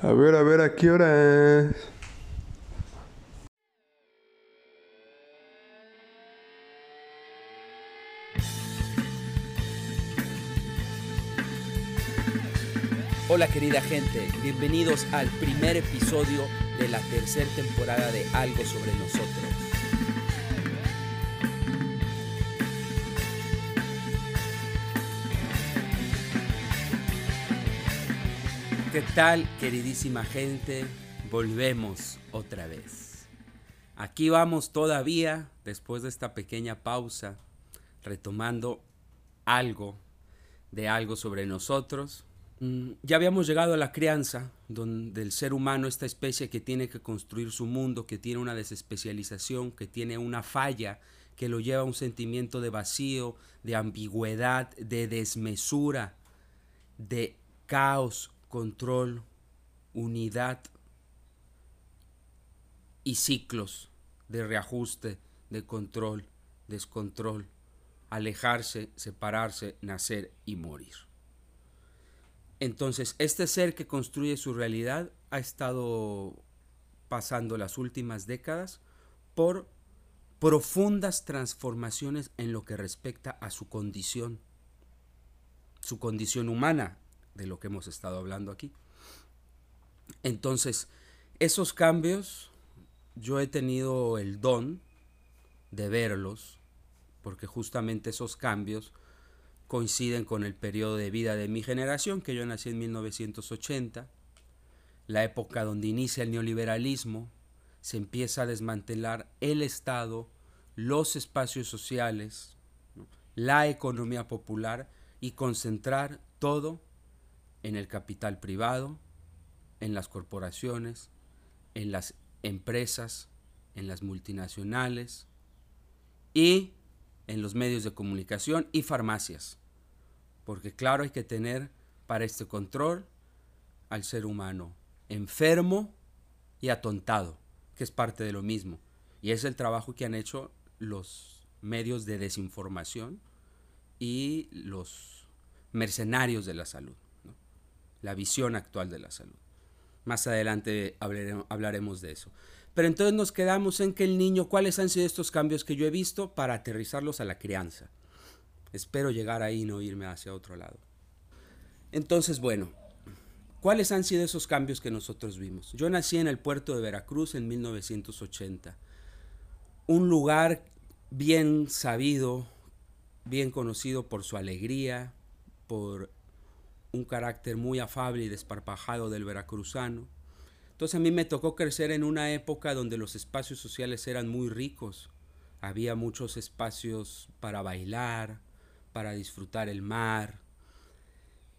A ver, a ver, ¿a qué hora es? Hola querida gente, bienvenidos al primer episodio de la tercera temporada de Algo sobre nosotros. ¿Qué tal queridísima gente? Volvemos otra vez. Aquí vamos todavía, después de esta pequeña pausa, retomando algo de algo sobre nosotros Mm, ya habíamos llegado a la crianza, donde el ser humano, esta especie que tiene que construir su mundo, que tiene una desespecialización, que tiene una falla, que lo lleva a un sentimiento de vacío, de ambigüedad, de desmesura, de caos, control, unidad y ciclos de reajuste, de control, descontrol, alejarse, separarse, nacer y morir. Entonces, este ser que construye su realidad ha estado pasando las últimas décadas por profundas transformaciones en lo que respecta a su condición, su condición humana, de lo que hemos estado hablando aquí. Entonces, esos cambios yo he tenido el don de verlos, porque justamente esos cambios coinciden con el periodo de vida de mi generación, que yo nací en 1980, la época donde inicia el neoliberalismo, se empieza a desmantelar el Estado, los espacios sociales, la economía popular y concentrar todo en el capital privado, en las corporaciones, en las empresas, en las multinacionales y en los medios de comunicación y farmacias. Porque claro, hay que tener para este control al ser humano enfermo y atontado, que es parte de lo mismo. Y es el trabajo que han hecho los medios de desinformación y los mercenarios de la salud, la visión actual de la salud. Más adelante hablaremos de eso. Pero entonces nos quedamos en que el niño, ¿cuáles han sido estos cambios que yo he visto para aterrizarlos a la crianza? Espero llegar ahí y no irme hacia otro lado. Entonces, bueno, ¿cuáles han sido esos cambios que nosotros vimos? Yo nací en el puerto de Veracruz en 1980. Un lugar bien sabido, bien conocido por su alegría, por un carácter muy afable y desparpajado del veracruzano entonces a mí me tocó crecer en una época donde los espacios sociales eran muy ricos. Había muchos espacios para bailar, para disfrutar el mar.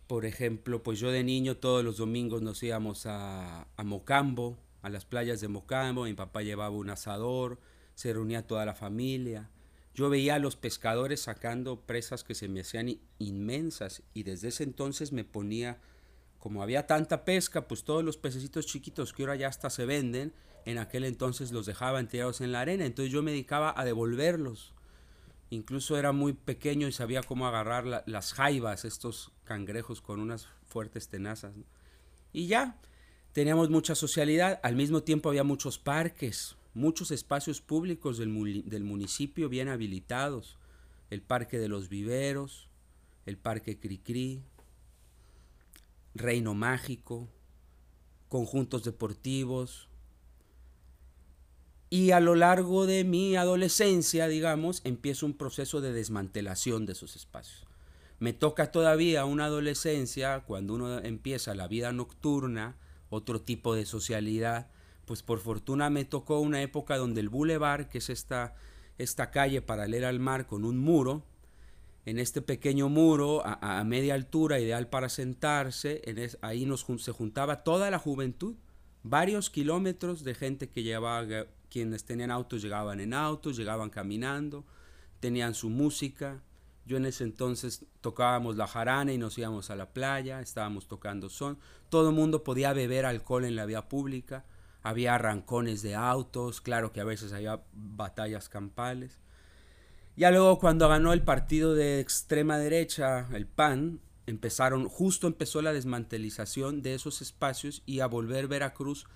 Por ejemplo, pues yo de niño todos los domingos nos íbamos a, a Mocambo, a las playas de Mocambo. Mi papá llevaba un asador, se reunía toda la familia. Yo veía a los pescadores sacando presas que se me hacían inmensas y desde ese entonces me ponía como había tanta pesca, pues todos los pececitos chiquitos que ahora ya hasta se venden, en aquel entonces los dejaban tirados en la arena, entonces yo me dedicaba a devolverlos. Incluso era muy pequeño y sabía cómo agarrar las jaivas, estos cangrejos con unas fuertes tenazas. Y ya, teníamos mucha socialidad, al mismo tiempo había muchos parques, muchos espacios públicos del, del municipio bien habilitados, el parque de los viveros, el parque Cricri, Reino Mágico, conjuntos deportivos. Y a lo largo de mi adolescencia, digamos, empieza un proceso de desmantelación de esos espacios. Me toca todavía una adolescencia, cuando uno empieza la vida nocturna, otro tipo de socialidad, pues por fortuna me tocó una época donde el boulevard, que es esta, esta calle paralela al mar con un muro, en este pequeño muro a, media altura, ideal para sentarse, en ahí nos, se juntaba toda la juventud, varios kilómetros de gente que llevaba, quienes tenían autos llegaban en autos, llegaban caminando, tenían su música. Yo en ese entonces tocábamos la jarana y nos íbamos a la playa, estábamos tocando son. Todo el mundo podía beber alcohol en la vía pública, había arrancones de autos, claro que a veces había batallas campales. Ya luego cuando ganó el partido de extrema derecha, el PAN, empezaron, justo empezó la desmantelización de esos espacios y a volver Veracruz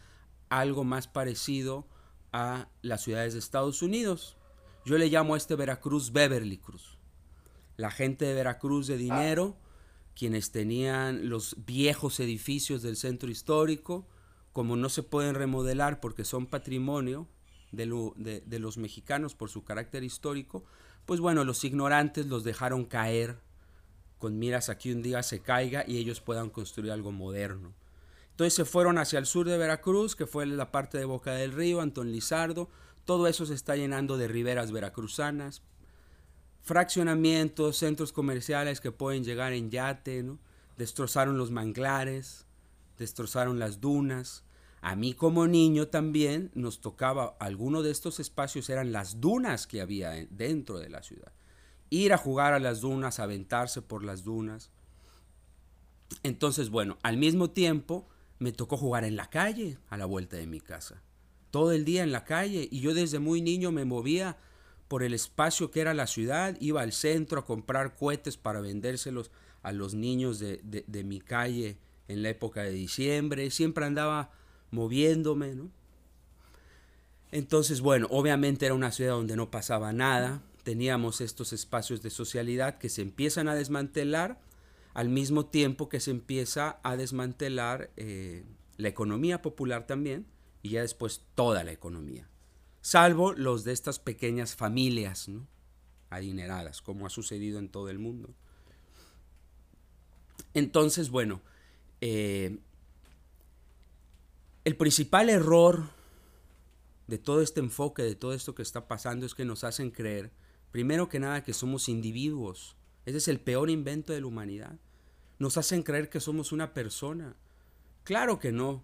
algo más parecido a las ciudades de Estados Unidos. Yo le llamo a este Veracruz Beverly Cruz. La gente de Veracruz de dinero, quienes tenían los viejos edificios del centro histórico, como no se pueden remodelar porque son patrimonio de, los mexicanos por su carácter histórico, pues bueno, los ignorantes los dejaron caer con miras a que un día se caiga y ellos puedan construir algo moderno. Entonces se fueron hacia el sur de Veracruz, que fue la parte de Boca del Río, Antón Lizardo, todo eso se está llenando de riberas veracruzanas, fraccionamientos, centros comerciales que pueden llegar en yate, ¿no? destrozaron los manglares, destrozaron las dunas. A mí como niño también nos tocaba, alguno de estos espacios eran las dunas que había dentro de la ciudad ir a jugar a las dunas, aventarse por las dunas. Entonces, bueno, al mismo tiempo me tocó jugar en la calle a la vuelta de mi casa. Todo el día en la calle y yo desde muy niño me movía por el espacio que era la ciudad, iba al centro a comprar cohetes para vendérselos a los niños de, de mi calle en la época de diciembre, siempre andaba moviéndome, ¿no? Entonces, bueno, obviamente era una ciudad donde no pasaba nada, teníamos estos espacios de socialidad que se empiezan a desmantelar al mismo tiempo que se empieza a desmantelar eh, la economía popular también y ya después toda la economía, salvo los de estas pequeñas familias adineradas, como ha sucedido en todo el mundo. Entonces, bueno, eh, el principal error de todo este enfoque, de todo esto que está pasando, es que nos hacen creer Primero que nada que somos individuos. Ese es el peor invento de la humanidad. Nos hacen creer que somos una persona. Claro que no.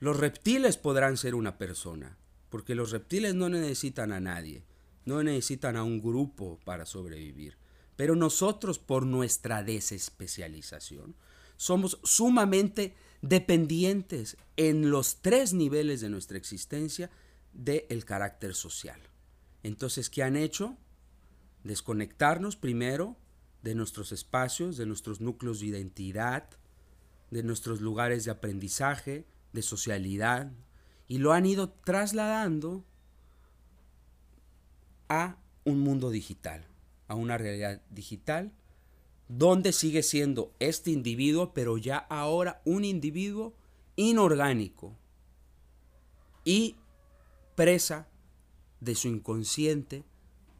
Los reptiles podrán ser una persona, porque los reptiles no necesitan a nadie, no necesitan a un grupo para sobrevivir. Pero nosotros, por nuestra desespecialización, somos sumamente dependientes en los tres niveles de nuestra existencia del carácter social. Entonces, ¿qué han hecho? desconectarnos primero de nuestros espacios, de nuestros núcleos de identidad, de nuestros lugares de aprendizaje, de socialidad, y lo han ido trasladando a un mundo digital, a una realidad digital, donde sigue siendo este individuo, pero ya ahora un individuo inorgánico y presa de su inconsciente,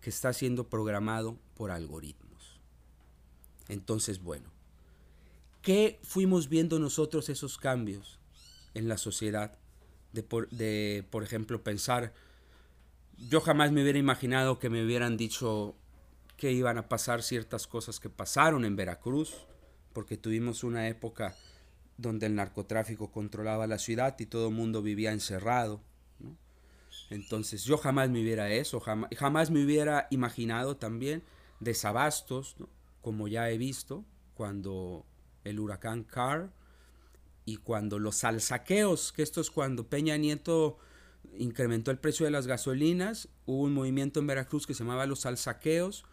que está siendo programado por algoritmos. Entonces, bueno, ¿qué fuimos viendo nosotros esos cambios en la sociedad? De por, de, por ejemplo, pensar, yo jamás me hubiera imaginado que me hubieran dicho que iban a pasar ciertas cosas que pasaron en Veracruz, porque tuvimos una época donde el narcotráfico controlaba la ciudad y todo el mundo vivía encerrado. Entonces yo jamás me hubiera eso, jamás, me hubiera imaginado también desabastos, como ya he visto, cuando el huracán Carr y cuando los alsaqueos, que esto es cuando Peña Nieto incrementó el precio de las gasolinas, hubo un movimiento en Veracruz que se llamaba los alsaqueos,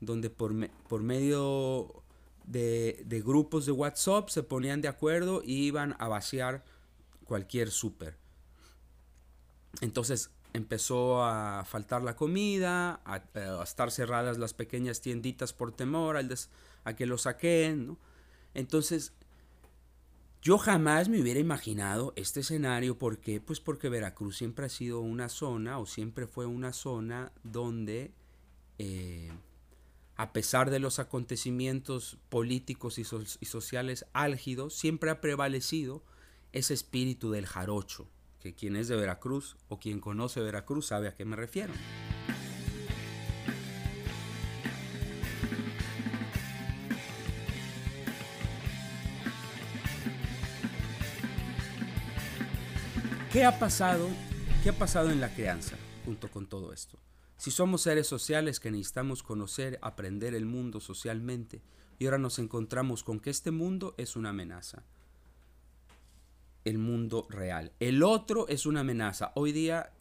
donde por, por medio de, de, grupos de WhatsApp se ponían de acuerdo y iban a vaciar cualquier súper. Entonces, empezó a faltar la comida, a, estar cerradas las pequeñas tienditas por temor a que lo saquen. Entonces, yo jamás me hubiera imaginado este escenario. ¿Por qué? Pues porque Veracruz siempre ha sido una zona o siempre fue una zona donde, eh, a pesar de los acontecimientos políticos y, sociales álgidos, siempre ha prevalecido ese espíritu del jarocho que quien es de Veracruz o quien conoce Veracruz sabe a qué me refiero. ¿Qué ha pasado? ¿Qué ha pasado en la crianza junto con todo esto? Si somos seres sociales que necesitamos conocer, aprender el mundo socialmente, y ahora nos encontramos con que este mundo es una amenaza el mundo real. El otro es una amenaza. Hoy día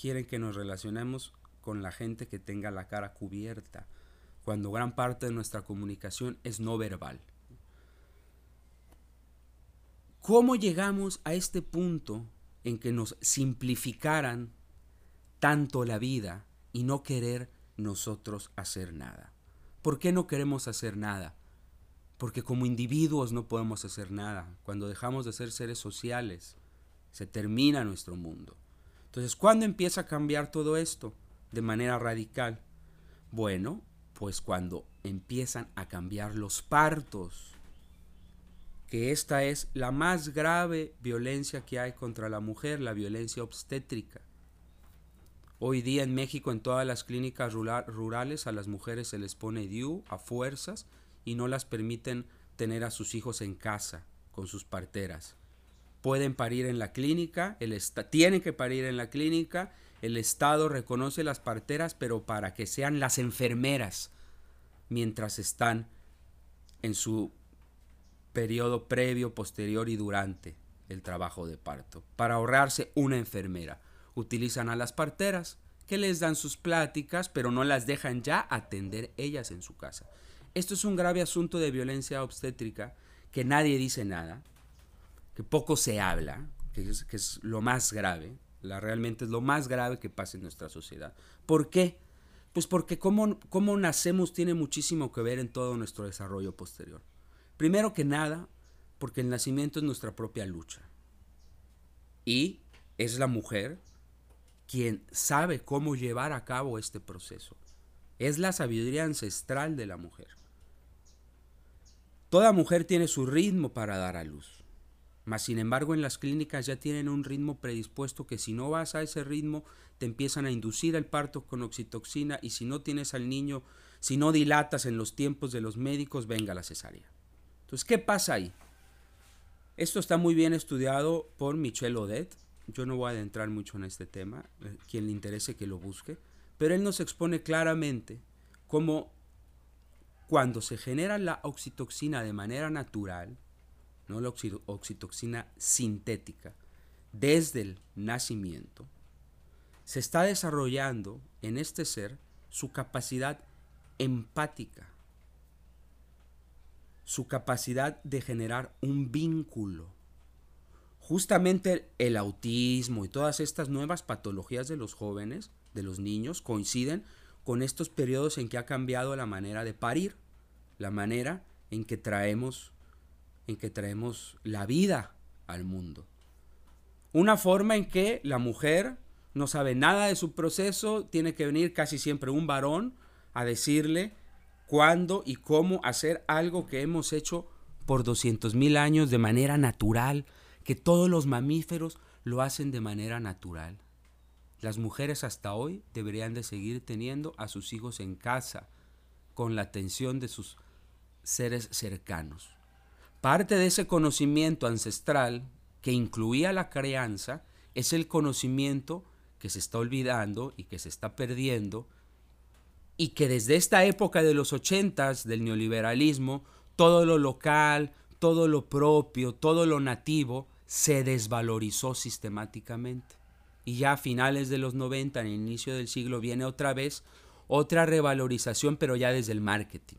quieren que nos relacionemos con la gente que tenga la cara cubierta, cuando gran parte de nuestra comunicación es no verbal. ¿Cómo llegamos a este punto en que nos simplificaran tanto la vida y no querer nosotros hacer nada? ¿Por qué no queremos hacer nada? Porque como individuos no podemos hacer nada. Cuando dejamos de ser seres sociales, se termina nuestro mundo. Entonces, ¿cuándo empieza a cambiar todo esto de manera radical? Bueno, pues cuando empiezan a cambiar los partos, que esta es la más grave violencia que hay contra la mujer, la violencia obstétrica. Hoy día en México en todas las clínicas rurales a las mujeres se les pone DIU a fuerzas y no las permiten tener a sus hijos en casa con sus parteras. Pueden parir en la clínica, el tienen que parir en la clínica, el Estado reconoce las parteras, pero para que sean las enfermeras mientras están en su periodo previo, posterior y durante el trabajo de parto, para ahorrarse una enfermera. Utilizan a las parteras, que les dan sus pláticas, pero no las dejan ya atender ellas en su casa. Esto es un grave asunto de violencia obstétrica que nadie dice nada, que poco se habla, que es, lo más grave, la, realmente es lo más grave que pasa en nuestra sociedad. ¿Por qué? Pues porque cómo, cómo nacemos tiene muchísimo que ver en todo nuestro desarrollo posterior. Primero que nada, porque el nacimiento es nuestra propia lucha. Y es la mujer quien sabe cómo llevar a cabo este proceso. Es la sabiduría ancestral de la mujer. Toda mujer tiene su ritmo para dar a luz. Mas, sin embargo, en las clínicas ya tienen un ritmo predispuesto que si no vas a ese ritmo, te empiezan a inducir el parto con oxitoxina y si no tienes al niño, si no dilatas en los tiempos de los médicos, venga la cesárea. Entonces, ¿qué pasa ahí? Esto está muy bien estudiado por Michel Odet. Yo no voy a adentrar mucho en este tema, eh, quien le interese que lo busque, pero él nos expone claramente cómo cuando se genera la oxitoxina de manera natural, no la oxitoxina sintética, desde el nacimiento, se está desarrollando en este ser su capacidad empática su capacidad de generar un vínculo. Justamente el autismo y todas estas nuevas patologías de los jóvenes, de los niños, coinciden con estos periodos en que ha cambiado la manera de parir, la manera en que traemos en que traemos la vida al mundo. Una forma en que la mujer no sabe nada de su proceso, tiene que venir casi siempre un varón a decirle cuándo y cómo hacer algo que hemos hecho por 200 mil años de manera natural, que todos los mamíferos lo hacen de manera natural. Las mujeres hasta hoy deberían de seguir teniendo a sus hijos en casa, con la atención de sus seres cercanos. Parte de ese conocimiento ancestral que incluía la crianza es el conocimiento que se está olvidando y que se está perdiendo y que desde esta época de los ochentas del neoliberalismo, todo lo local, todo lo propio, todo lo nativo se desvalorizó sistemáticamente. Y ya a finales de los 90, en el inicio del siglo, viene otra vez otra revalorización, pero ya desde el marketing.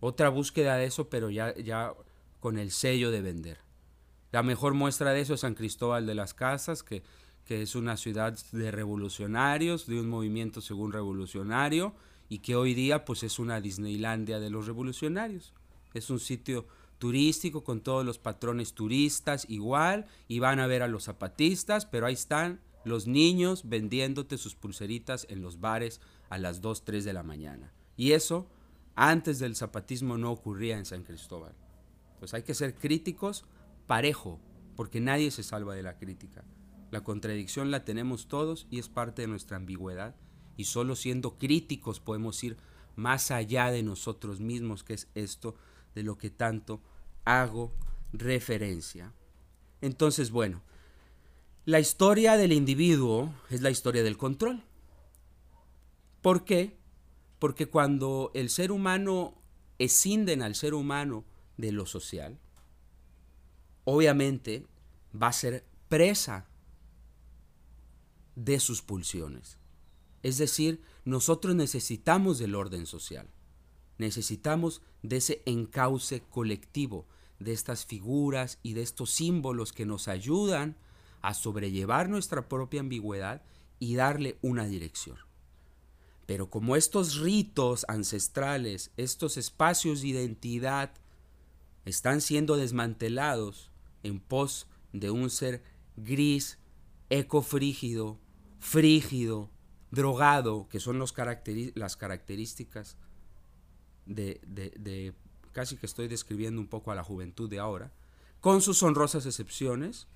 Otra búsqueda de eso, pero ya, ya con el sello de vender. La mejor muestra de eso es San Cristóbal de las Casas, que que es una ciudad de revolucionarios, de un movimiento según revolucionario, y que hoy día pues es una Disneylandia de los revolucionarios. Es un sitio turístico con todos los patrones turistas igual, y van a ver a los zapatistas, pero ahí están los niños vendiéndote sus pulseritas en los bares a las 2, 3 de la mañana. Y eso antes del zapatismo no ocurría en San Cristóbal. Pues hay que ser críticos parejo, porque nadie se salva de la crítica. La contradicción la tenemos todos y es parte de nuestra ambigüedad. Y solo siendo críticos podemos ir más allá de nosotros mismos, que es esto de lo que tanto hago referencia. Entonces, bueno, la historia del individuo es la historia del control. ¿Por qué? Porque cuando el ser humano escinden al ser humano de lo social, obviamente va a ser presa de sus pulsiones. Es decir, nosotros necesitamos del orden social, necesitamos de ese encauce colectivo, de estas figuras y de estos símbolos que nos ayudan a sobrellevar nuestra propia ambigüedad y darle una dirección. Pero como estos ritos ancestrales, estos espacios de identidad están siendo desmantelados en pos de un ser gris, ecofrígido, frígido, drogado, que son las características de, de, casi que estoy describiendo un poco a la juventud de ahora, con sus honrosas excepciones,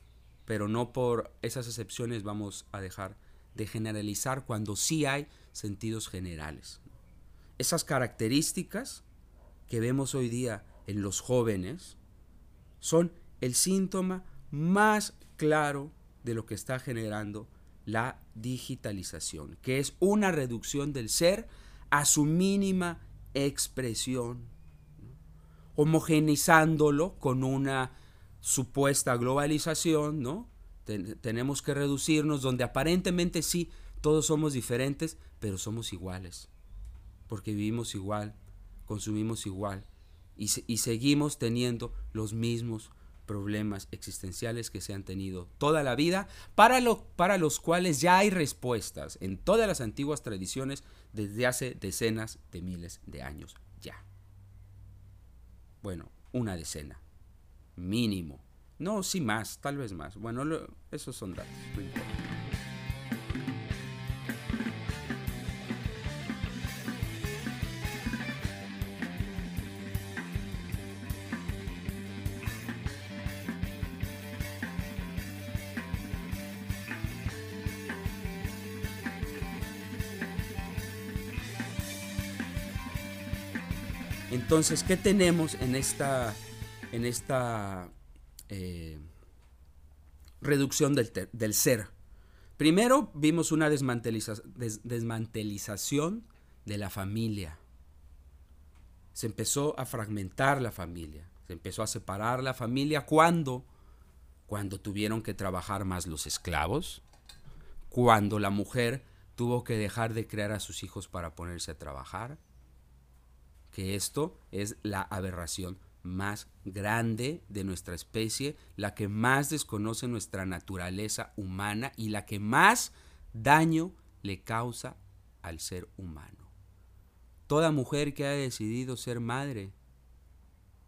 pero no por esas excepciones vamos a dejar de generalizar cuando sí hay sentidos generales. Esas características que vemos hoy día en los jóvenes son el síntoma más claro de lo que está generando la digitalización, que es una reducción del ser a su mínima expresión, homogenizándolo con una supuesta globalización, ¿no? tenemos que reducirnos donde aparentemente sí, todos somos diferentes, pero somos iguales, porque vivimos igual, consumimos igual y, y seguimos teniendo los mismos problemas existenciales que se han tenido toda la vida, para, lo, para los cuales ya hay respuestas en todas las antiguas tradiciones desde hace decenas de miles de años ya. Bueno, una decena, mínimo. No, sí más, tal vez más. Bueno, esos son datos. Entonces, ¿qué tenemos en esta, en esta eh, reducción del, del, ser? Primero vimos una desmantelización de la familia. Se empezó a fragmentar la familia, se empezó a separar la familia cuando, cuando tuvieron que trabajar más los esclavos, cuando la mujer tuvo que dejar de crear a sus hijos para ponerse a trabajar, que esto es la aberración más grande de nuestra especie, la que más desconoce nuestra naturaleza humana y la que más daño le causa al ser humano. Toda mujer que ha decidido ser madre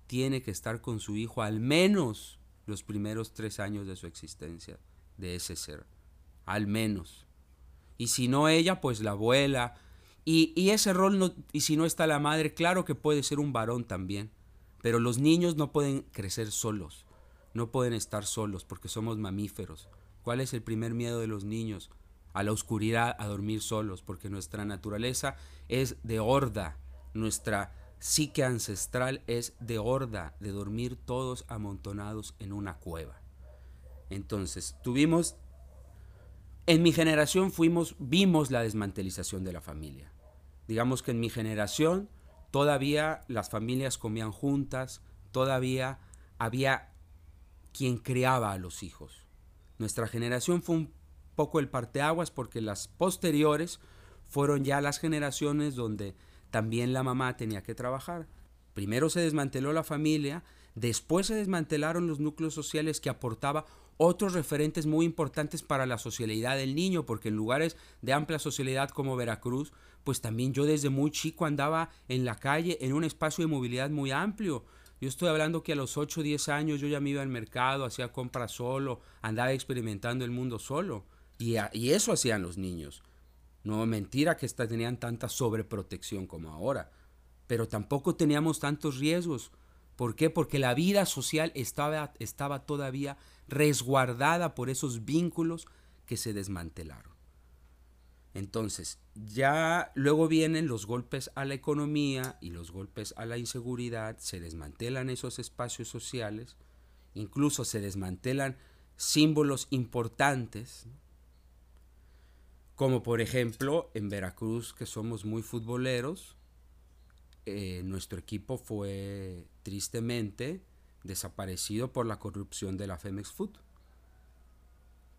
tiene que estar con su hijo al menos los primeros tres años de su existencia, de ese ser, al menos. Y si no ella, pues la abuela, y, ese rol, no, y si no está la madre, claro que puede ser un varón también, pero los niños no pueden crecer solos, no pueden estar solos porque somos mamíferos. ¿Cuál es el primer miedo de los niños? A la oscuridad, a dormir solos, porque nuestra naturaleza es de horda, nuestra psique ancestral es de horda, de dormir todos amontonados en una cueva. Entonces, tuvimos, en mi generación fuimos, vimos la desmantelización de la familia. Digamos que en mi generación todavía las familias comían juntas, todavía había quien criaba a los hijos. Nuestra generación fue un poco el parteaguas porque las posteriores fueron ya las generaciones donde también la mamá tenía que trabajar. Primero se desmanteló la familia, después se desmantelaron los núcleos sociales que aportaba otros referentes muy importantes para la socialidad del niño, porque en lugares de amplia socialidad como Veracruz, pues también yo desde muy chico andaba en la calle en un espacio de movilidad muy amplio. Yo estoy hablando que a los 8 o 10 años yo ya me iba al mercado, hacía compras solo, andaba experimentando el mundo solo. Y, eso hacían los niños. No mentira que tenían tanta sobreprotección como ahora. Pero tampoco teníamos tantos riesgos. ¿Por qué? Porque la vida social estaba, estaba todavía resguardada por esos vínculos que se desmantelaron. Entonces, ya luego vienen los golpes a la economía y los golpes a la inseguridad, se desmantelan esos espacios sociales, incluso se desmantelan símbolos importantes, como por ejemplo en Veracruz, que somos muy futboleros, eh, nuestro equipo fue tristemente desaparecido por la corrupción de la Femex Food.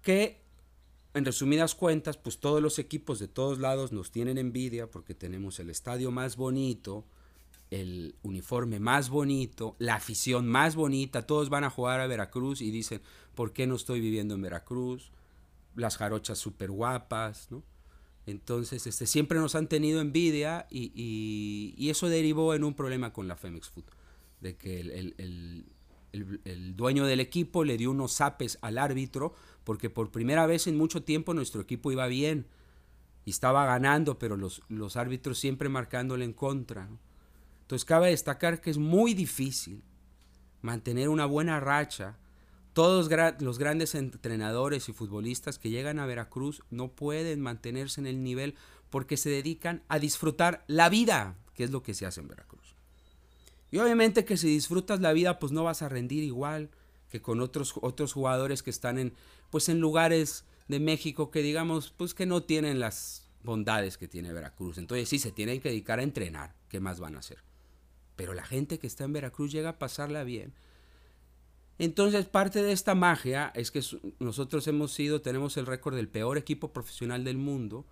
Que, en resumidas cuentas, pues todos los equipos de todos lados nos tienen envidia porque tenemos el estadio más bonito, el uniforme más bonito, la afición más bonita, todos van a jugar a Veracruz y dicen, ¿por qué no estoy viviendo en Veracruz? Las jarochas súper guapas, ¿no? Entonces, este, siempre nos han tenido envidia y, eso derivó en un problema con la Femex Food, de que el, dueño del equipo le dio unos zapes al árbitro porque por primera vez en mucho tiempo nuestro equipo iba bien y estaba ganando, pero los, los árbitros siempre marcándole en contra. Entonces cabe destacar que es muy difícil mantener una buena racha. Todos los grandes entrenadores y futbolistas que llegan a Veracruz no pueden mantenerse en el nivel porque se dedican a disfrutar la vida, que es lo que se hace en Veracruz. Y obviamente que si disfrutas la vida, pues no vas a rendir igual que con otros, otros jugadores que están en, pues en lugares de México que digamos, pues que no tienen las bondades que tiene Veracruz. Entonces sí, se tienen que dedicar a entrenar. ¿Qué más van a hacer? Pero la gente que está en Veracruz llega a pasarla bien. Entonces parte de esta magia es que nosotros hemos sido, tenemos el récord del peor equipo profesional del mundo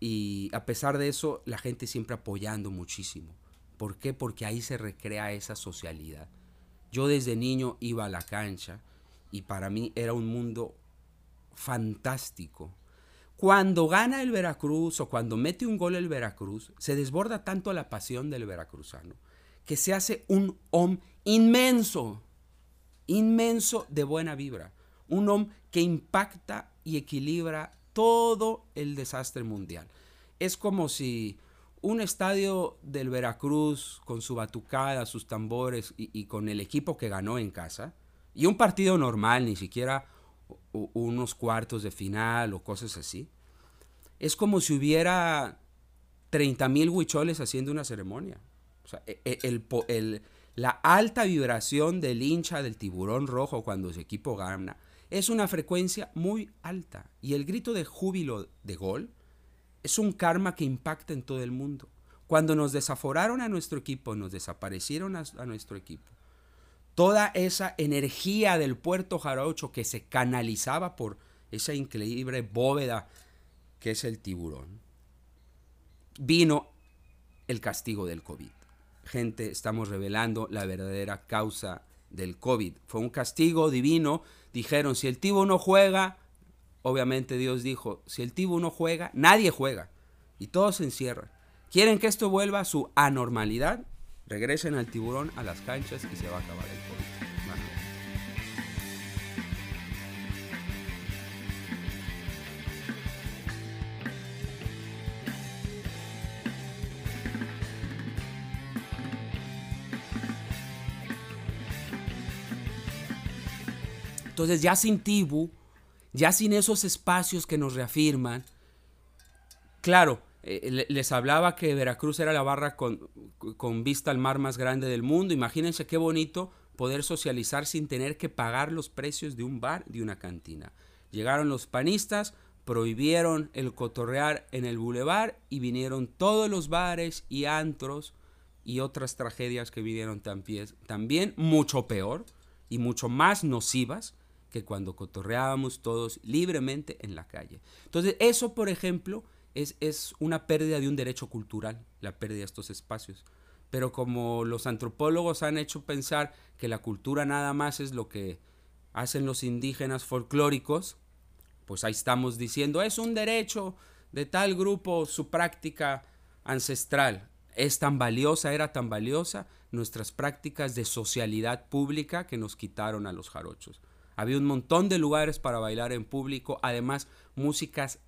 y a pesar de eso la gente siempre apoyando muchísimo. ¿Por qué? Porque ahí se recrea esa socialidad. Yo desde niño iba a la cancha y para mí era un mundo fantástico. Cuando gana el Veracruz o cuando mete un gol el Veracruz, se desborda tanto la pasión del veracruzano que se hace un om inmenso, inmenso de buena vibra. Un om que impacta y equilibra todo el desastre mundial. Es como si un estadio del Veracruz con su batucada, sus tambores y, con el equipo que ganó en casa, y un partido normal, ni siquiera unos cuartos de final o cosas así, es como si hubiera 30 mil huicholes haciendo una ceremonia. O sea, e, e, la alta vibración del hincha del tiburón rojo cuando su equipo gana es una frecuencia muy alta. Y el grito de júbilo de gol es un karma que impacta en todo el mundo. Cuando nos desaforaron a nuestro equipo, nos desaparecieron a, nuestro equipo, toda esa energía del puerto jarocho que se canalizaba por esa increíble bóveda que es el tiburón, vino el castigo del COVID gente, estamos revelando la verdadera causa del COVID. Fue un castigo divino. Dijeron, si el tibo no juega, obviamente Dios dijo, si el tibo no juega, nadie juega. Y todos se encierran. ¿Quieren que esto vuelva a su anormalidad? Regresen al tiburón a las canchas y se va a acabar el COVID. Entonces ya sin Tibu, ya sin esos espacios que nos reafirman, claro, eh, les hablaba que Veracruz era la barra con, con vista al mar más grande del mundo. Imagínense qué bonito poder socializar sin tener que pagar los precios de un bar, de una cantina. Llegaron los panistas, prohibieron el cotorrear en el bulevar y vinieron todos los bares y antros y otras tragedias que vinieron también, también mucho peor y mucho más nocivas que cuando cotorreábamos todos libremente en la calle. Entonces, eso, por ejemplo, es, es una pérdida de un derecho cultural, la pérdida de estos espacios. Pero como los antropólogos han hecho pensar que la cultura nada más es lo que hacen los indígenas folclóricos, pues ahí estamos diciendo, es un derecho de tal grupo, su práctica ancestral. Es tan valiosa, era tan valiosa nuestras prácticas de socialidad pública que nos quitaron a los jarochos. Había un montón de lugares para bailar en público, además músicas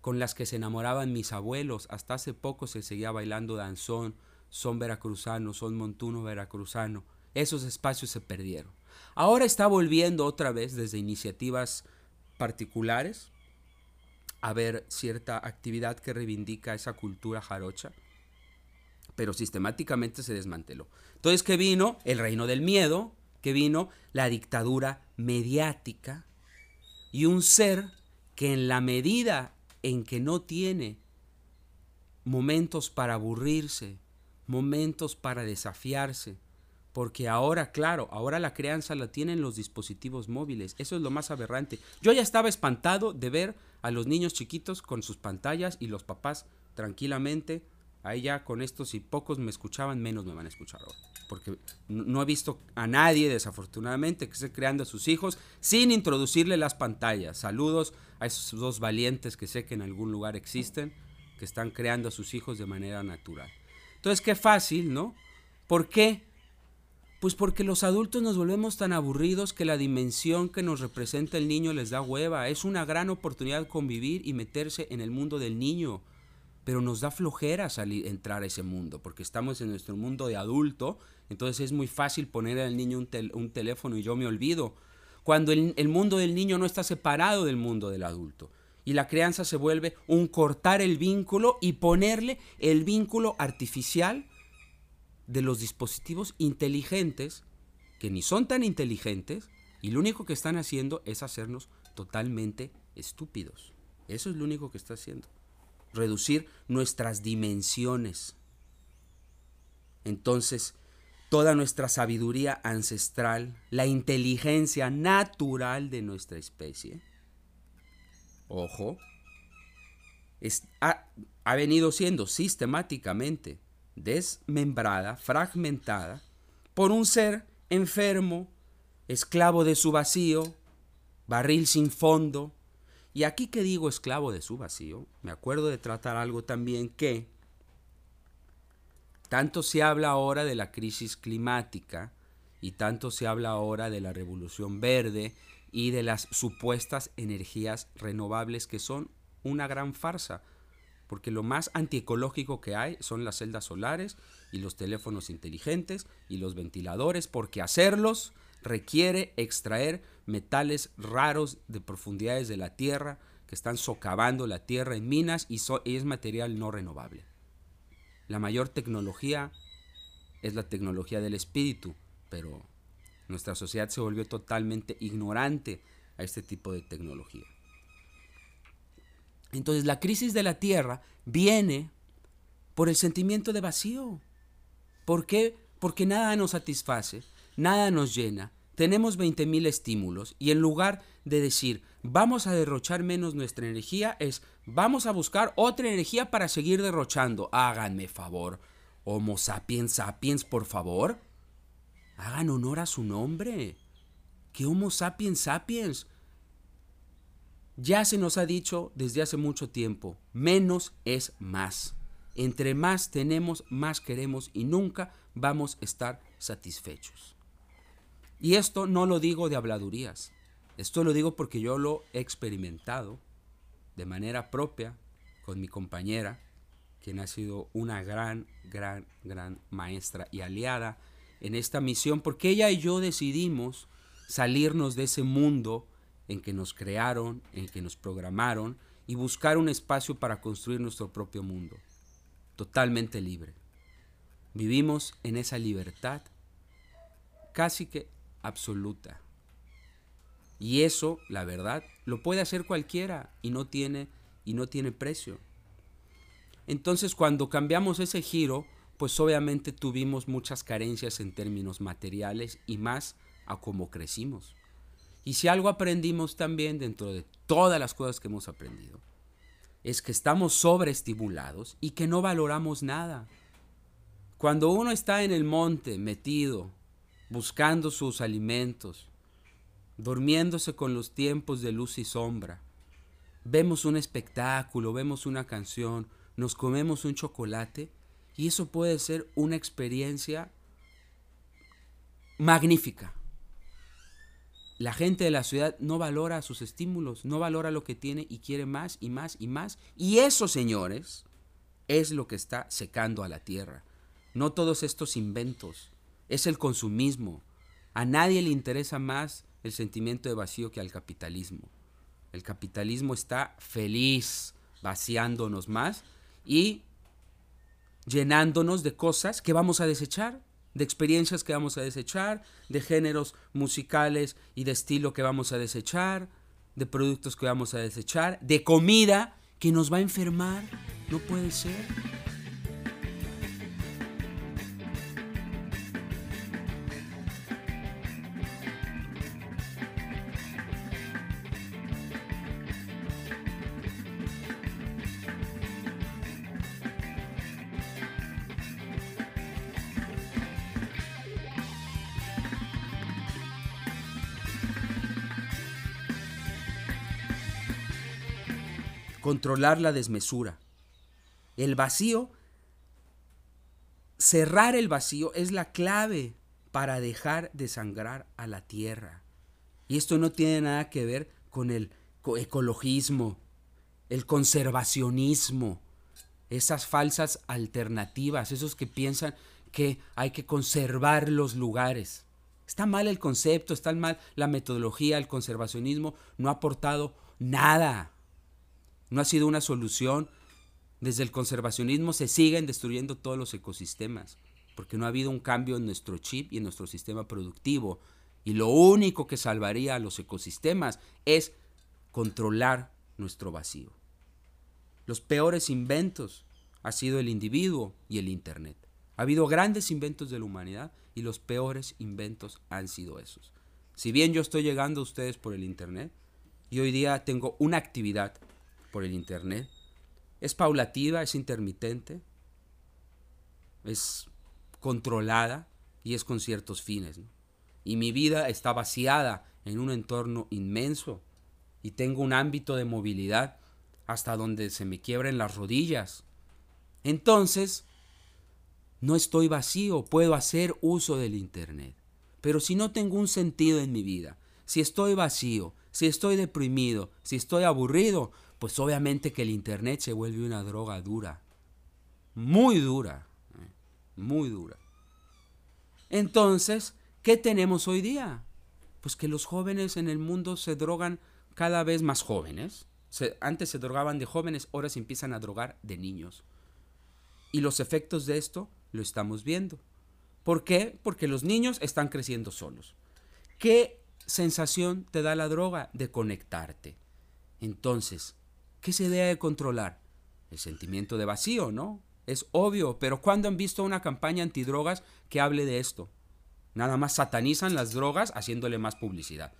con las que se enamoraban mis abuelos. Hasta hace poco se seguía bailando danzón, son veracruzano, son montuno veracruzano. Esos espacios se perdieron. Ahora está volviendo otra vez desde iniciativas particulares a ver cierta actividad que reivindica esa cultura jarocha, pero sistemáticamente se desmanteló. Entonces, ¿qué vino? El reino del miedo, que vino la dictadura mediática y un ser que en la medida en que no tiene momentos para aburrirse, momentos para desafiarse, porque ahora, claro, ahora la crianza la tienen los dispositivos móviles, eso es lo más aberrante. Yo ya estaba espantado de ver a los niños chiquitos con sus pantallas y los papás tranquilamente Ahí ya con esto, si pocos me escuchaban, menos me van a escuchar ahora. Porque no he visto a nadie, desafortunadamente, que esté creando a sus hijos sin introducirle las pantallas. Saludos a esos dos valientes que sé que en algún lugar existen, que están creando a sus hijos de manera natural. Entonces, qué fácil, ¿no? ¿Por qué? Pues porque los adultos nos volvemos tan aburridos que la dimensión que nos representa el niño les da hueva. Es una gran oportunidad convivir y meterse en el mundo del niño pero nos da flojera salir, entrar a ese mundo, porque estamos en nuestro mundo de adulto, entonces es muy fácil poner al niño un, teléfono y yo me olvido, cuando el, mundo del niño no está separado del mundo del adulto. Y la crianza se vuelve un cortar el vínculo y ponerle el vínculo artificial de los dispositivos inteligentes, que ni son tan inteligentes, y lo único que están haciendo es hacernos totalmente estúpidos. Eso es lo único que está haciendo reducir nuestras dimensiones. Entonces, toda nuestra sabiduría ancestral, la inteligencia natural de nuestra especie, ojo, ha, venido siendo sistemáticamente desmembrada, fragmentada, por un ser enfermo, esclavo de su vacío, barril sin fondo, y aquí que digo esclavo de su vacío, me acuerdo de tratar algo también que tanto se habla ahora de la crisis climática y tanto se habla ahora de la revolución verde y de las supuestas energías renovables que son una gran farsa, porque lo más antiecológico que hay son las celdas solares y los teléfonos inteligentes y los ventiladores, porque hacerlos requiere extraer metales raros de profundidades de la Tierra que están socavando la Tierra en minas y, es material no renovable. La mayor tecnología es la tecnología del espíritu, pero nuestra sociedad se volvió totalmente ignorante a este tipo de tecnología. Entonces la crisis de la Tierra viene por el sentimiento de vacío. ¿Por qué? Porque nada nos satisface, nada nos llena, tenemos 20.000 estímulos y en lugar de decir vamos a derrochar menos nuestra energía es vamos a buscar otra energía para seguir derrochando. Háganme favor. Homo sapiens sapiens, por favor. Hagan honor a su nombre. ¿Qué Homo sapiens sapiens? Ya se nos ha dicho desde hace mucho tiempo, menos es más. Entre más tenemos, más queremos y nunca vamos a estar satisfechos. Y esto no lo digo de habladurías, esto lo digo porque yo lo he experimentado de manera propia con mi compañera, quien ha sido una gran, gran, gran maestra y aliada en esta misión, porque ella y yo decidimos salirnos de ese mundo en que nos crearon, en que nos programaron, y buscar un espacio para construir nuestro propio mundo, totalmente libre. Vivimos en esa libertad casi que absoluta. Y eso, la verdad, lo puede hacer cualquiera y no tiene y no tiene precio. Entonces, cuando cambiamos ese giro, pues obviamente tuvimos muchas carencias en términos materiales y más a cómo crecimos. Y si algo aprendimos también dentro de todas las cosas que hemos aprendido, es que estamos sobreestimulados y que no valoramos nada. Cuando uno está en el monte metido buscando sus alimentos, durmiéndose con los tiempos de luz y sombra. Vemos un espectáculo, vemos una canción, nos comemos un chocolate y eso puede ser una experiencia magnífica. La gente de la ciudad no valora sus estímulos, no valora lo que tiene y quiere más y más y más. Y eso, señores, es lo que está secando a la tierra. No todos estos inventos, es el consumismo. A nadie le interesa más el sentimiento de vacío que al capitalismo. El capitalismo está feliz vaciándonos más y llenándonos de cosas que vamos a desechar, de experiencias que vamos a desechar, de géneros musicales y de estilo que vamos a desechar, de productos que vamos a desechar, de comida que nos va a enfermar. No puede ser. Controlar la desmesura. El vacío, cerrar el vacío es la clave para dejar de sangrar a la tierra. Y esto no tiene nada que ver con el ecologismo, el conservacionismo, esas falsas alternativas, esos que piensan que hay que conservar los lugares. Está mal el concepto, está mal la metodología, el conservacionismo no ha aportado nada. No ha sido una solución. Desde el conservacionismo se siguen destruyendo todos los ecosistemas, porque no ha habido un cambio en nuestro chip y en nuestro sistema productivo. Y lo único que salvaría a los ecosistemas es controlar nuestro vacío. Los peores inventos ha sido el individuo y el Internet. Ha habido grandes inventos de la humanidad y los peores inventos han sido esos. Si bien yo estoy llegando a ustedes por el Internet y hoy día tengo una actividad por el Internet, es paulativa, es intermitente, es controlada y es con ciertos fines. Y mi vida está vaciada en un entorno inmenso y tengo un ámbito de movilidad hasta donde se me quiebren las rodillas. Entonces, no estoy vacío, puedo hacer uso del Internet. Pero si no tengo un sentido en mi vida, si estoy vacío, si estoy deprimido, si estoy aburrido, pues obviamente que el Internet se vuelve una droga dura. Muy dura. ¿eh? Muy dura. Entonces, ¿qué tenemos hoy día? Pues que los jóvenes en el mundo se drogan cada vez más jóvenes antes se drogaban de jóvenes, ahora se empiezan a drogar de niños. Y los efectos de esto lo estamos viendo. ¿Por qué? Porque los niños están creciendo solos. ¿Qué sensación te da la droga? De conectarte. Entonces, ¿qué se debe controlar? El sentimiento de vacío, ¿no? Es obvio, pero ¿cuándo han visto una campaña antidrogas que hable de esto? Nada más satanizan las drogas haciéndole más publicidad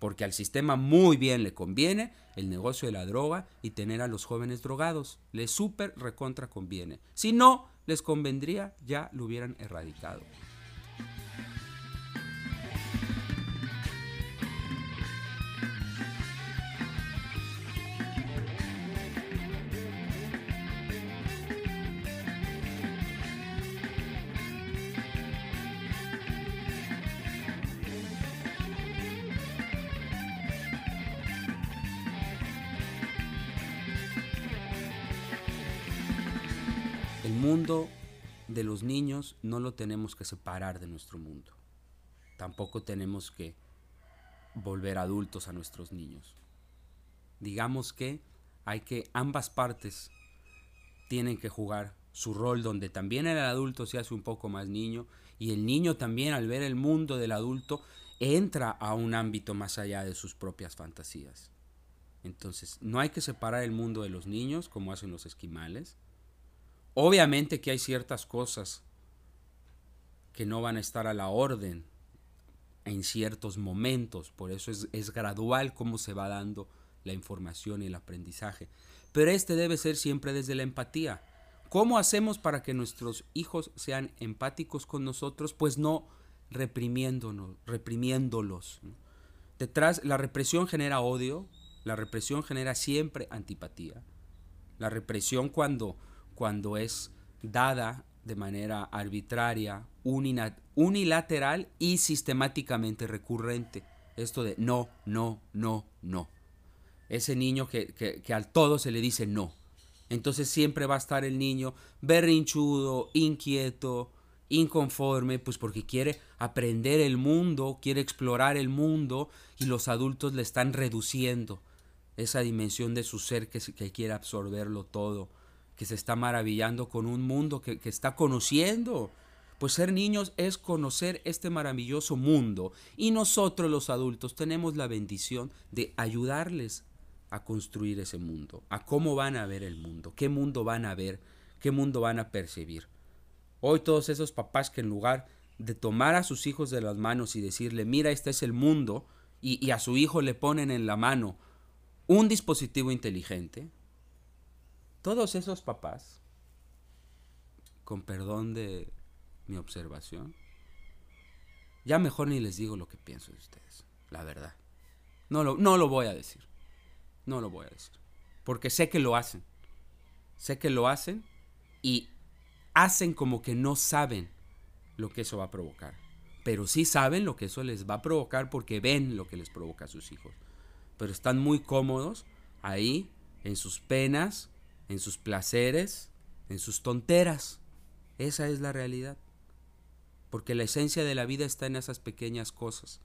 porque al sistema muy bien le conviene el negocio de la droga y tener a los jóvenes drogados. Le súper recontra conviene. Si no les convendría, ya lo hubieran erradicado. De los niños no lo tenemos que separar de nuestro mundo. Tampoco tenemos que volver adultos a nuestros niños. Digamos que hay que ambas partes tienen que jugar su rol donde también el adulto se hace un poco más niño y el niño también al ver el mundo del adulto entra a un ámbito más allá de sus propias fantasías. Entonces, no hay que separar el mundo de los niños como hacen los esquimales, Obviamente que hay ciertas cosas que no van a estar a la orden en ciertos momentos, por eso es, gradual cómo se va dando la información y el aprendizaje. Pero este debe ser siempre desde la empatía. ¿Cómo hacemos para que nuestros hijos sean empáticos con nosotros? Pues no reprimiéndonos, reprimiéndolos. Detrás, la represión genera odio, la represión genera siempre antipatía. La represión cuando cuando es dada de manera arbitraria, unilateral y sistemáticamente recurrente. Esto de no, no, no, no. Ese niño que, que, al todo se le dice no. Entonces siempre va a estar el niño berrinchudo, inquieto, inconforme, pues porque quiere aprender el mundo, quiere explorar el mundo y los adultos le están reduciendo esa dimensión de su ser que, que quiere absorberlo todo que se está maravillando con un mundo que, está conociendo. Pues ser niños es conocer este maravilloso mundo y nosotros los adultos tenemos la bendición de ayudarles a construir ese mundo, a cómo van a ver el mundo, qué mundo van a ver, qué mundo van a percibir. Hoy todos esos papás que en lugar de tomar a sus hijos de las manos y decirle, mira, este es el mundo, y, y a su hijo le ponen en la mano un dispositivo inteligente, todos esos papás, con perdón de mi observación, ya mejor ni les digo lo que pienso de ustedes, la verdad. No lo, no lo voy a decir. No lo voy a decir. porque sé que lo hacen. Sé que lo hacen y hacen como que no saben lo que eso va a provocar. Pero sí saben lo que eso les va a provocar porque ven lo que les provoca a sus hijos. Pero están muy cómodos ahí, en sus penas, en sus placeres, en sus tonteras. Esa es la realidad. Porque la esencia de la vida está en esas pequeñas cosas.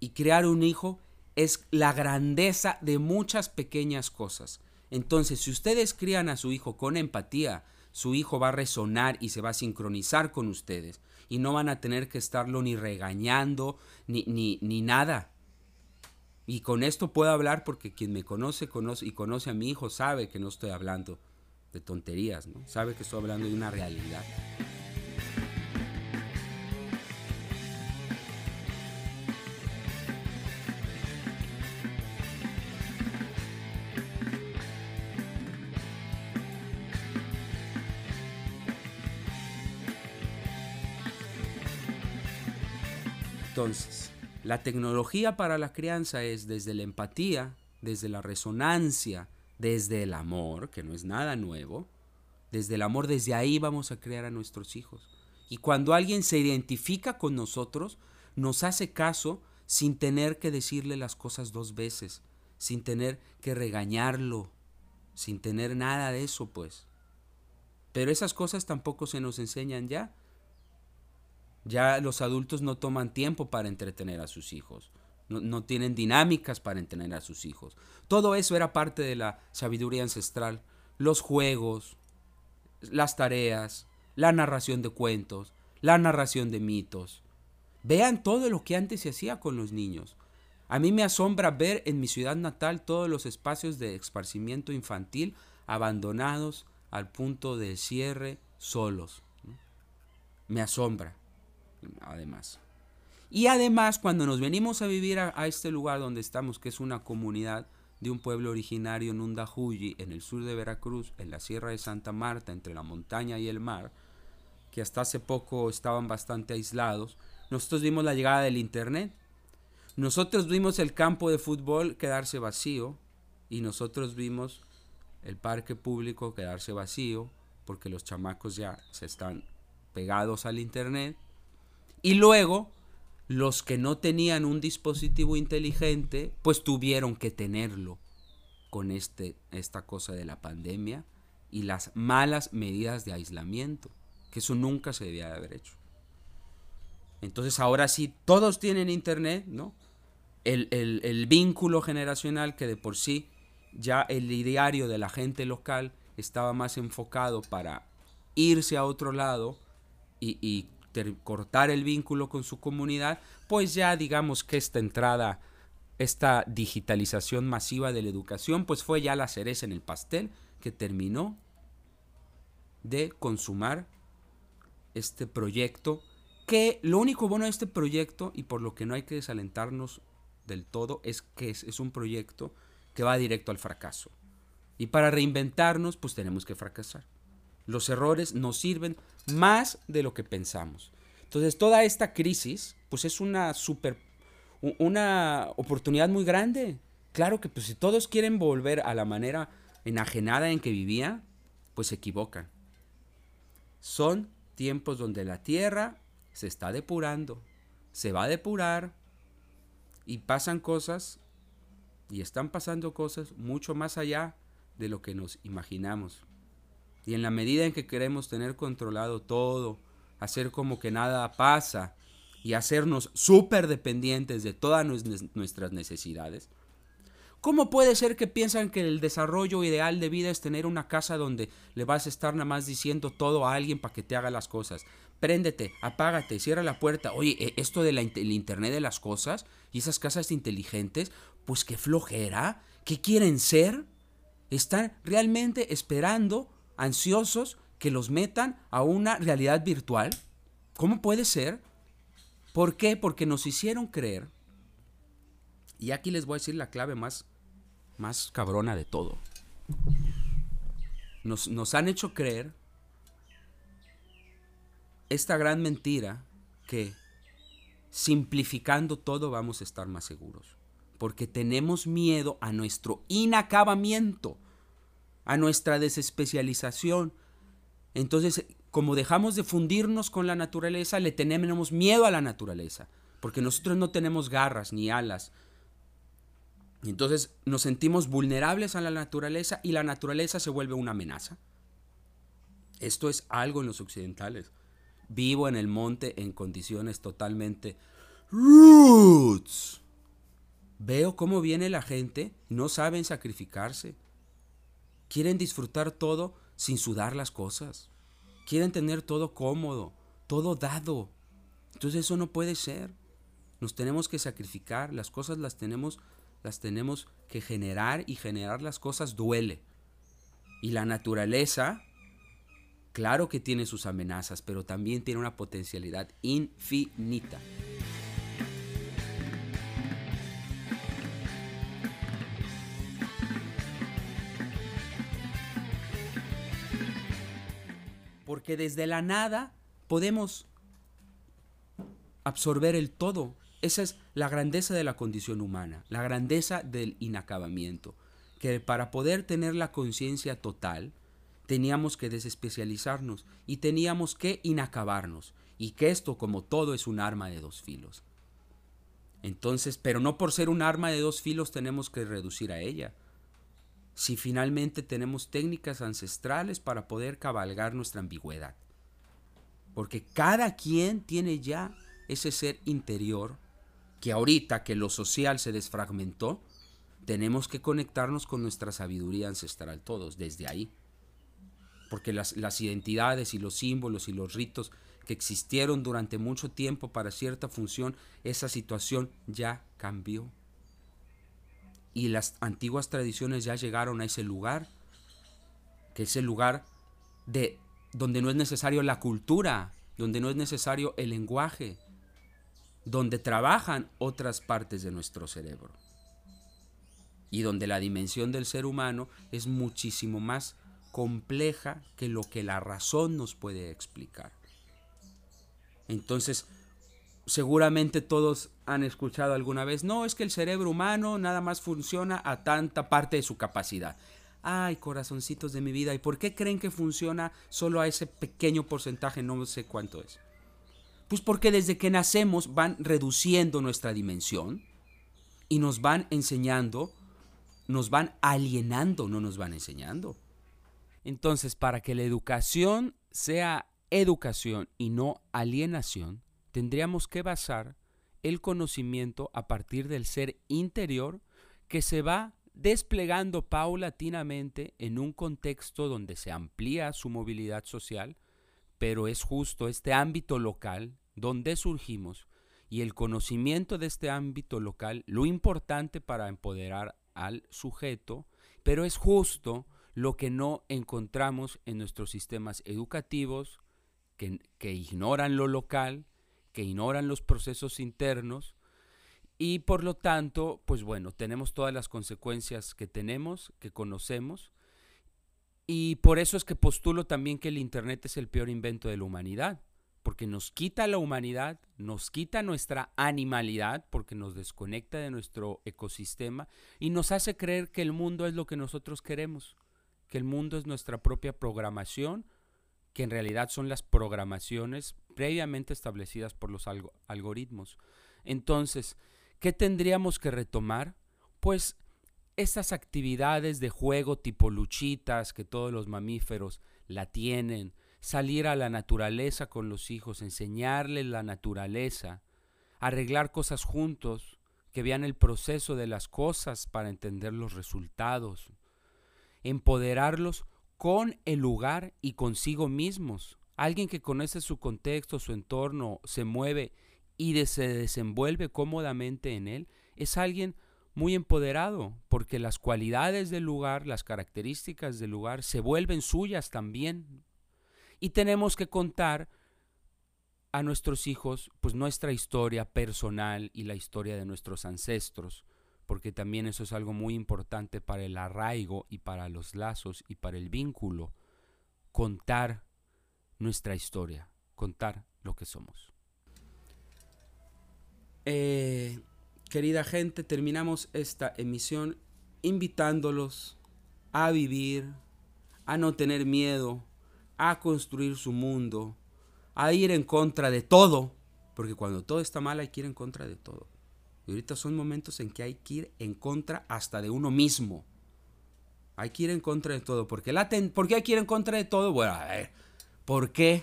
Y crear un hijo es la grandeza de muchas pequeñas cosas. Entonces, si ustedes crían a su hijo con empatía, su hijo va a resonar y se va a sincronizar con ustedes. Y no van a tener que estarlo ni regañando, ni, ni, ni nada. Y con esto puedo hablar porque quien me conoce, conoce y conoce a mi hijo sabe que no estoy hablando de tonterías, ¿no? Sabe que estoy hablando de una realidad. Entonces, la tecnología para la crianza es desde la empatía, desde la resonancia, desde el amor, que no es nada nuevo. Desde el amor, desde ahí vamos a crear a nuestros hijos. Y cuando alguien se identifica con nosotros, nos hace caso sin tener que decirle las cosas dos veces, sin tener que regañarlo, sin tener nada de eso, pues. Pero esas cosas tampoco se nos enseñan ya. Ya los adultos no toman tiempo para entretener a sus hijos. No, tienen dinámicas para entretener a sus hijos. Todo eso era parte de la sabiduría ancestral. Los juegos, las tareas, la narración de cuentos, la narración de mitos. Vean todo lo que antes se hacía con los niños. A mí me asombra ver en mi ciudad natal todos los espacios de esparcimiento infantil abandonados al punto de cierre solos. Me asombra además. Y además, cuando nos venimos a vivir a, este lugar donde estamos, que es una comunidad de un pueblo originario en Undajuyi, en el sur de Veracruz, en la Sierra de Santa Marta, entre la montaña y el mar, que hasta hace poco estaban bastante aislados, nosotros vimos la llegada del Internet. Nosotros vimos el campo de fútbol quedarse vacío y nosotros vimos el parque público quedarse vacío porque los chamacos ya se están pegados al Internet y luego, los que no tenían un dispositivo inteligente, pues tuvieron que tenerlo con este, esta cosa de la pandemia y las malas medidas de aislamiento, que eso nunca se debía de haber hecho. Entonces ahora sí, todos tienen internet, ¿no? El, el vínculo generacional que de por sí ya el diario de la gente local estaba más enfocado para irse a otro lado y, y cortar el vínculo con su comunidad, pues ya digamos que esta entrada, esta digitalización masiva de la educación, pues fue ya la cereza en el pastel que terminó de consumar este proyecto, que lo único bueno de este proyecto, y por lo que no hay que desalentarnos del todo, es que es, es un proyecto que va directo al fracaso. Y para reinventarnos, pues tenemos que fracasar. Los errores nos sirven más de lo que pensamos. Entonces, toda esta crisis, pues es una super, una oportunidad muy grande. Claro que pues si todos quieren volver a la manera enajenada en que vivía, pues se equivocan. Son tiempos donde la tierra se está depurando, se va a depurar y pasan cosas y están pasando cosas mucho más allá de lo que nos imaginamos. Y en la medida en que queremos tener controlado todo, hacer como que nada pasa y hacernos súper dependientes de todas nuestras necesidades, ¿Cómo puede ser que piensan que el desarrollo ideal de vida es tener una casa donde le vas a estar nada más diciendo todo a alguien para que te haga las cosas? Préndete, apágate, cierra la puerta. Oye, e, esto del Internet de las cosas y esas casas inteligentes, pues qué flojera. ¿Qué quieren ser? Están realmente esperando ansiosos que los metan a una realidad virtual? ¿Cómo puede ser? ¿Por qué? Porque nos hicieron creer. Y aquí les voy a decir la clave más, más cabrona de todo. Nos, nos han hecho creer esta gran mentira que simplificando todo vamos a estar más seguros. porque tenemos miedo a nuestro inacabamiento, a nuestra desespecialización. Entonces, como dejamos de fundirnos con la naturaleza, le tenemos miedo a la naturaleza, porque nosotros no tenemos garras ni alas. Entonces nos sentimos vulnerables a la naturaleza y la naturaleza se vuelve una amenaza. Esto es algo en los occidentales. Vivo en el monte en condiciones totalmente roots. Veo cómo viene la gente, no saben sacrificarse. Quieren disfrutar todo sin sudar las cosas. Quieren tener todo cómodo, todo dado. Entonces eso no puede ser. Nos tenemos que sacrificar, las cosas las tenemos las tenemos que generar y generar las cosas duele. Y la naturaleza claro que tiene sus amenazas, pero también tiene una potencialidad infinita. Porque desde la nada podemos absorber el todo. Esa es la grandeza de la condición humana, la grandeza del inacabamiento. Que para poder tener la conciencia total, teníamos que desespecializarnos y teníamos que inacabarnos. Y que esto, como todo, es un arma de dos filos. Entonces, pero no por ser un arma de dos filos tenemos que reducir a ella si finalmente tenemos técnicas ancestrales para poder cabalgar nuestra ambigüedad. Porque cada quien tiene ya ese ser interior que ahorita que lo social se desfragmentó, tenemos que conectarnos con nuestra sabiduría ancestral todos, desde ahí. Porque las, las identidades y los símbolos y los ritos que existieron durante mucho tiempo para cierta función, esa situación ya cambió y las antiguas tradiciones ya llegaron a ese lugar, que es el lugar de donde no es necesario la cultura, donde no es necesario el lenguaje, donde trabajan otras partes de nuestro cerebro y donde la dimensión del ser humano es muchísimo más compleja que lo que la razón nos puede explicar. Entonces, seguramente todos han escuchado alguna vez, no, es que el cerebro humano nada más funciona a tanta parte de su capacidad. Ay, corazoncitos de mi vida, ¿y por qué creen que funciona solo a ese pequeño porcentaje? No sé cuánto es. Pues porque desde que nacemos van reduciendo nuestra dimensión y nos van enseñando, nos van alienando, no nos van enseñando. Entonces, para que la educación sea educación y no alienación, tendríamos que basar el conocimiento a partir del ser interior que se va desplegando paulatinamente en un contexto donde se amplía su movilidad social, pero es justo este ámbito local donde surgimos y el conocimiento de este ámbito local lo importante para empoderar al sujeto, pero es justo lo que no encontramos en nuestros sistemas educativos que, que ignoran lo local, que ignoran los procesos internos y por lo tanto, pues bueno, tenemos todas las consecuencias que tenemos, que conocemos, y por eso es que postulo también que el Internet es el peor invento de la humanidad, porque nos quita la humanidad, nos quita nuestra animalidad, porque nos desconecta de nuestro ecosistema y nos hace creer que el mundo es lo que nosotros queremos, que el mundo es nuestra propia programación, que en realidad son las programaciones previamente establecidas por los algoritmos. Entonces, ¿qué tendríamos que retomar? Pues estas actividades de juego tipo luchitas que todos los mamíferos la tienen, salir a la naturaleza con los hijos, enseñarles la naturaleza, arreglar cosas juntos, que vean el proceso de las cosas para entender los resultados, empoderarlos con el lugar y consigo mismos. Alguien que conoce su contexto, su entorno, se mueve y se desenvuelve cómodamente en él, es alguien muy empoderado, porque las cualidades del lugar, las características del lugar se vuelven suyas también. Y tenemos que contar a nuestros hijos pues nuestra historia personal y la historia de nuestros ancestros porque también eso es algo muy importante para el arraigo y para los lazos y para el vínculo, contar nuestra historia, contar lo que somos. Eh, querida gente, terminamos esta emisión invitándolos a vivir, a no tener miedo, a construir su mundo, a ir en contra de todo, porque cuando todo está mal hay que ir en contra de todo. Y ahorita son momentos en que hay que ir en contra hasta de uno mismo. Hay que ir en contra de todo. ¿Por qué, la ¿Por qué hay que ir en contra de todo? Bueno, a ver, ¿por qué?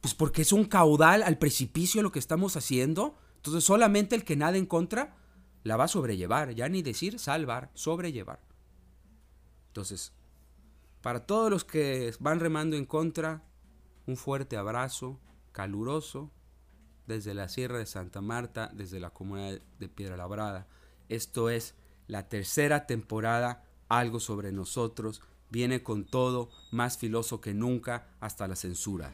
Pues porque es un caudal al precipicio lo que estamos haciendo. Entonces solamente el que nada en contra la va a sobrellevar. Ya ni decir salvar, sobrellevar. Entonces, para todos los que van remando en contra, un fuerte abrazo caluroso desde la Sierra de Santa Marta, desde la comunidad de Piedra Labrada. Esto es la tercera temporada, algo sobre nosotros, viene con todo, más filoso que nunca, hasta la censura.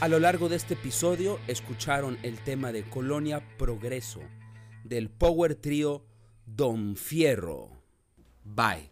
A lo largo de este episodio escucharon el tema de Colonia Progreso del Power Trio Don Fierro. Bye.